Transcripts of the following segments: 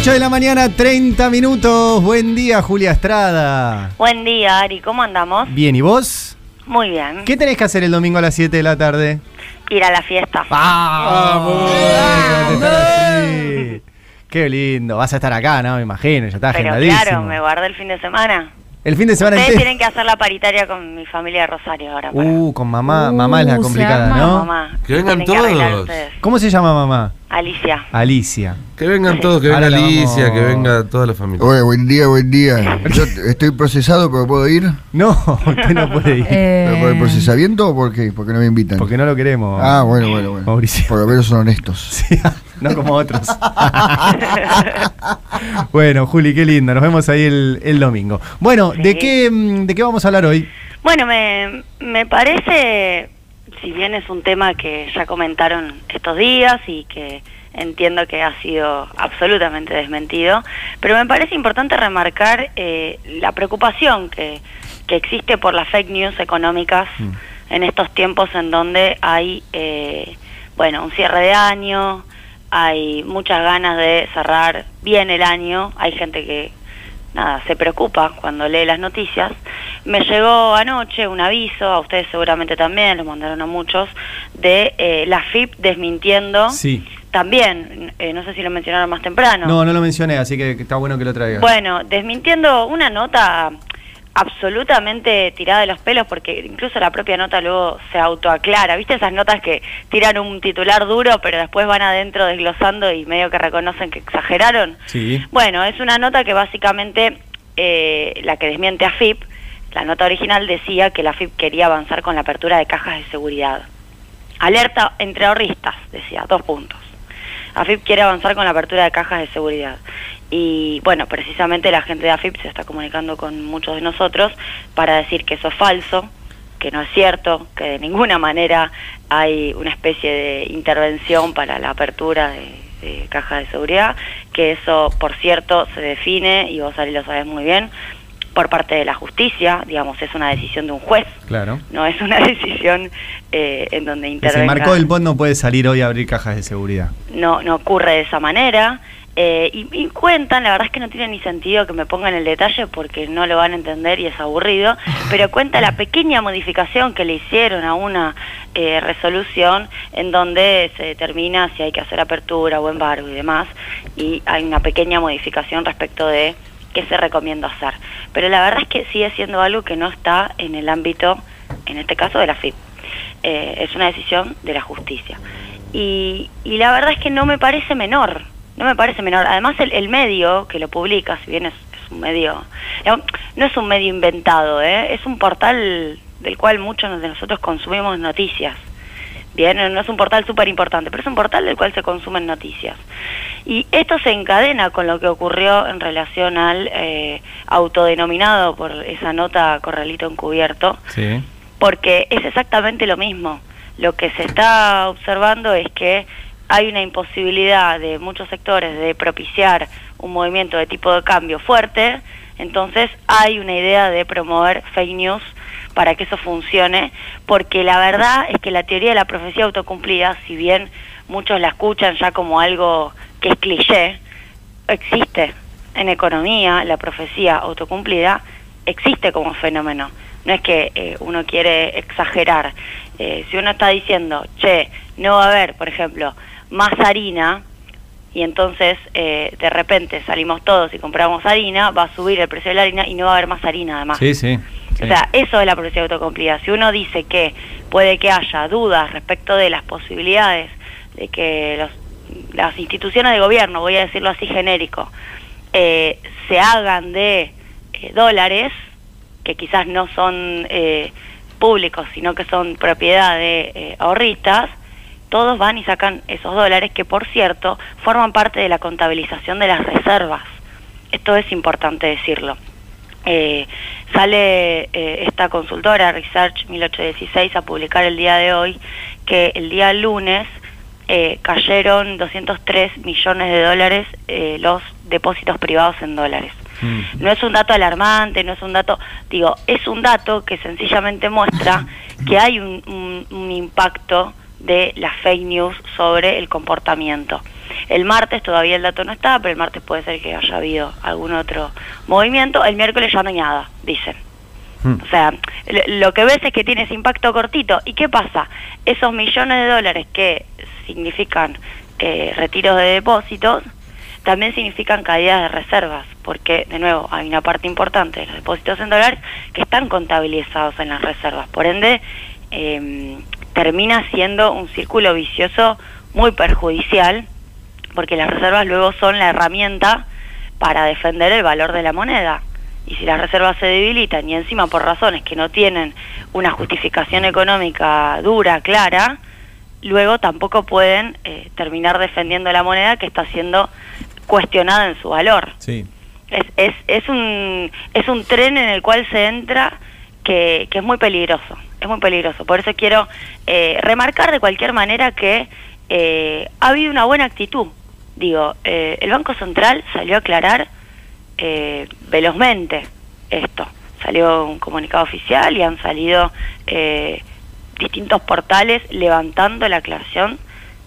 8 de la mañana, 30 minutos. Buen día, Julia Estrada. Buen día, Ari. ¿Cómo andamos? Bien, ¿y vos? Muy bien. ¿Qué tenés que hacer el domingo a las 7 de la tarde? Ir a la fiesta. ¡Vamos! Sí. Qué lindo. Vas a estar acá, ¿no? Me imagino, ya está Pero agendadísimo. claro, me guardé el fin de semana. El fin de semana Ustedes entero. tienen que hacer la paritaria con mi familia de Rosario ahora. para- Uh, con mamá. Mamá es la Uh, complicada. ¿no? Mamá. Que vengan todos. ¿Cómo se llama mamá? Alicia. Alicia. Que vengan todos, que venga Alicia, vamos- que venga toda la familia. Hola, buen día, buen día. Yo estoy procesado, pero ¿puedo ir? No, usted no puede ir. ¿Pero ¿Por el Eh, procesamiento o por qué? Porque no me invitan. Porque no lo queremos. Ah, bueno, bueno, bueno. Mauricio. Por lo menos son honestos. Sí, no como otros. bueno, Juli, qué lindo. Nos vemos ahí el, el domingo. Bueno, ¿de, qué, mm, ¿de qué vamos a hablar hoy? Bueno, me, me parece, si bien es un tema que ya comentaron estos días y que entiendo que ha sido absolutamente desmentido, pero me parece importante remarcar eh, la preocupación que, que existe por las fake news económicas Mm. en estos tiempos en donde hay, eh, bueno, un cierre de año, hay muchas ganas de cerrar bien el año, hay gente que nada, se preocupa cuando lee las noticias. Me llegó anoche un aviso, a ustedes seguramente también, lo mandaron a muchos, de eh, la FIP desmintiendo. Sí. También, eh, no sé si lo mencionaron más temprano. No, no lo mencioné, así que está bueno que lo traigas. Bueno, desmintiendo una nota absolutamente tirada de los pelos, porque incluso la propia nota luego se autoaclara. ¿Viste esas notas que tiran un titular duro, pero después van adentro desglosando y medio que reconocen que exageraron? Sí. Bueno, es una nota que básicamente eh, la que desmiente a FIP, la nota original decía que la FIP quería avanzar con la apertura de cajas de seguridad. Alerta entre ahorristas, decía, dos puntos. AFIP quiere avanzar con la apertura de cajas de seguridad. Y bueno, precisamente la gente de AFIP se está comunicando con muchos de nosotros para decir que eso es falso, que no es cierto, que de ninguna manera hay una especie de intervención para la apertura de, de cajas de seguridad, que eso, por cierto, se define, y vos, Ari, lo sabes muy bien, por parte de la justicia, digamos, es una decisión de un juez, Claro. no es una decisión eh, en donde intervenga se marcó el bot no puede salir hoy a abrir cajas de seguridad. no, no ocurre de esa manera. Eh, y, y cuentan, la verdad es que no tiene ni sentido que me pongan el detalle porque no lo van a entender y es aburrido, pero cuenta la pequeña modificación que le hicieron a una eh, resolución en donde se determina si hay que hacer apertura o embargo y demás, y hay una pequeña modificación respecto de qué se recomienda hacer. Pero la verdad es que sigue siendo algo que no está en el ámbito, en este caso, de la FIP. Eh, es una decisión de la justicia. Y, y la verdad es que no me parece menor, no me parece menor. Además el, el medio que lo publica, si bien es, es un medio, no es un medio inventado, ¿eh? es un portal del cual muchos de nosotros consumimos noticias. Bien, no es un portal súper importante, pero es un portal del cual se consumen noticias. Y esto se encadena con lo que ocurrió en relación al eh, autodenominado por esa nota Corralito Encubierto, Sí. porque es exactamente lo mismo. Lo que se está observando es que hay una imposibilidad de muchos sectores de propiciar un movimiento de tipo de cambio fuerte, entonces hay una idea de promover fake news para que eso funcione, porque la verdad es que la teoría de la profecía autocumplida, si bien muchos la escuchan ya como algo que es cliché, existe en economía la profecía autocumplida, existe como fenómeno. No es que eh, uno quiere exagerar. Eh, si uno está diciendo, che, no va a haber, por ejemplo, más harina, y entonces eh, de repente salimos todos y compramos harina, va a subir el precio de la harina y no va a haber más harina además. Sí, sí. sí. O sea, eso es la profecía autocumplida. Si uno dice que puede que haya dudas respecto de las posibilidades de que los, las instituciones de gobierno, voy a decirlo así genérico, eh, se hagan de eh, dólares, que quizás no son eh, públicos, sino que son propiedad de ahorristas, todos van y sacan esos dólares que, por cierto, forman parte de la contabilización de las reservas. Esto es importante decirlo. Eh, sale eh, esta consultora, Research 1816, a publicar el día de hoy que el día lunes eh, cayeron 203 millones de dólares eh, los depósitos privados en dólares. Mm. No es un dato alarmante, no es un dato, digo, es un dato que sencillamente muestra que hay un, un- un impacto de las fake news sobre el comportamiento. El martes todavía el dato no está, pero el martes puede ser que haya habido algún otro movimiento. El miércoles ya no hay nada, dicen. Hmm. O sea, lo- que ves es que tiene ese impacto cortito. ¿Y qué pasa? Esos millones de dólares que significan eh, retiros de depósitos, también significan caídas de reservas, porque, de nuevo, hay una parte importante de los depósitos en dólares que están contabilizados en las reservas. Por ende, eh, termina siendo un círculo vicioso muy perjudicial, porque las reservas luego son la herramienta para defender el valor de la moneda. Y si las reservas se debilitan y encima por razones que no tienen una justificación económica dura, clara, luego tampoco pueden eh, terminar defendiendo la moneda que está siendo cuestionada en su valor. Sí. Es, es, es, un, es un tren en el cual se entra que, que es muy peligroso, es muy peligroso. Por eso quiero eh, remarcar de cualquier manera que eh, ha habido una buena actitud. Digo, eh, el Banco Central salió a aclarar eh, velozmente esto. Salió un comunicado oficial y han salido eh, distintos portales levantando la aclaración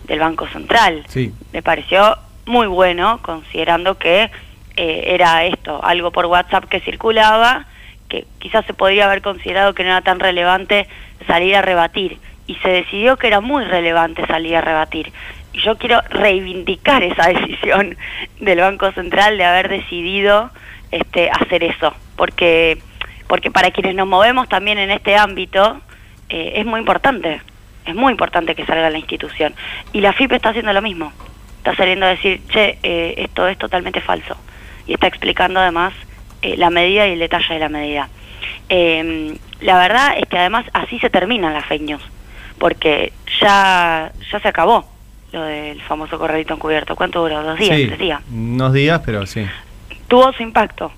del Banco Central Sí. me pareció muy bueno, considerando que eh, era esto, algo por WhatsApp que circulaba, que quizás se podría haber considerado que no era tan relevante salir a rebatir, y se decidió que era muy relevante salir a rebatir. Y yo quiero reivindicar esa decisión del Banco Central de haber decidido este, hacer eso, porque, porque para quienes nos movemos también en este ámbito, eh, es muy importante, es muy importante que salga la institución. Y la FIP está haciendo lo mismo, está saliendo a decir, che, eh, esto es totalmente falso. Y está explicando además eh, la medida y el detalle de la medida. Eh, la verdad es que además así se terminan las fake news, porque ya, ya se acabó lo del famoso corralito encubierto. ¿Cuánto duró? ¿Dos días? Sí, ¿Tres días? Unos días, pero sí. tuvo su impacto,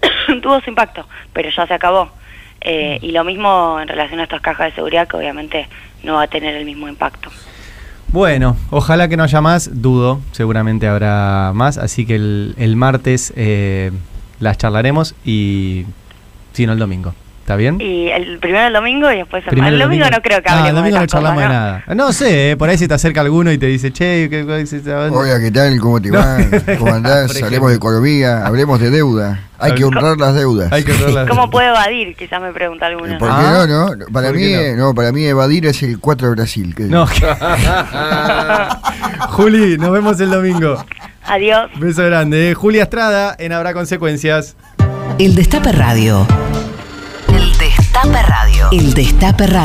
tuvo su impacto, pero ya se acabó. Eh, y lo mismo en relación a estas cajas de seguridad que obviamente no va a tener el mismo impacto. Bueno, ojalá que no haya más, dudo, seguramente habrá más, así que el, el martes eh, las charlaremos y si no el domingo. ¿Está bien? Y el primero el domingo y después el, Primero el domingo, no creo que Ah, hablemos el domingo de no charlamos de ¿no? nada. No sé, eh, por ahí se te acerca alguno y te dice, che, ¿qué, qué, qué- qué- Hola, ¿qué tal? ¿Cómo te No. va? ¿Cómo andás? Por Hablemos de economía, hablemos de deuda. Hay que honrar las deudas. Hay que honrar las- ¿Cómo puedo evadir? Quizás me pregunta alguno. ¿Por qué Ah. no, no? Para ¿Por mí, qué eh, no? para mí evadir es el 4 de Brasil. ¿qué No. Juli, nos vemos el domingo. Adiós. Beso grande. eh. Julia Estrada en Habrá Consecuencias. El Destape Radio. El Destape Radio.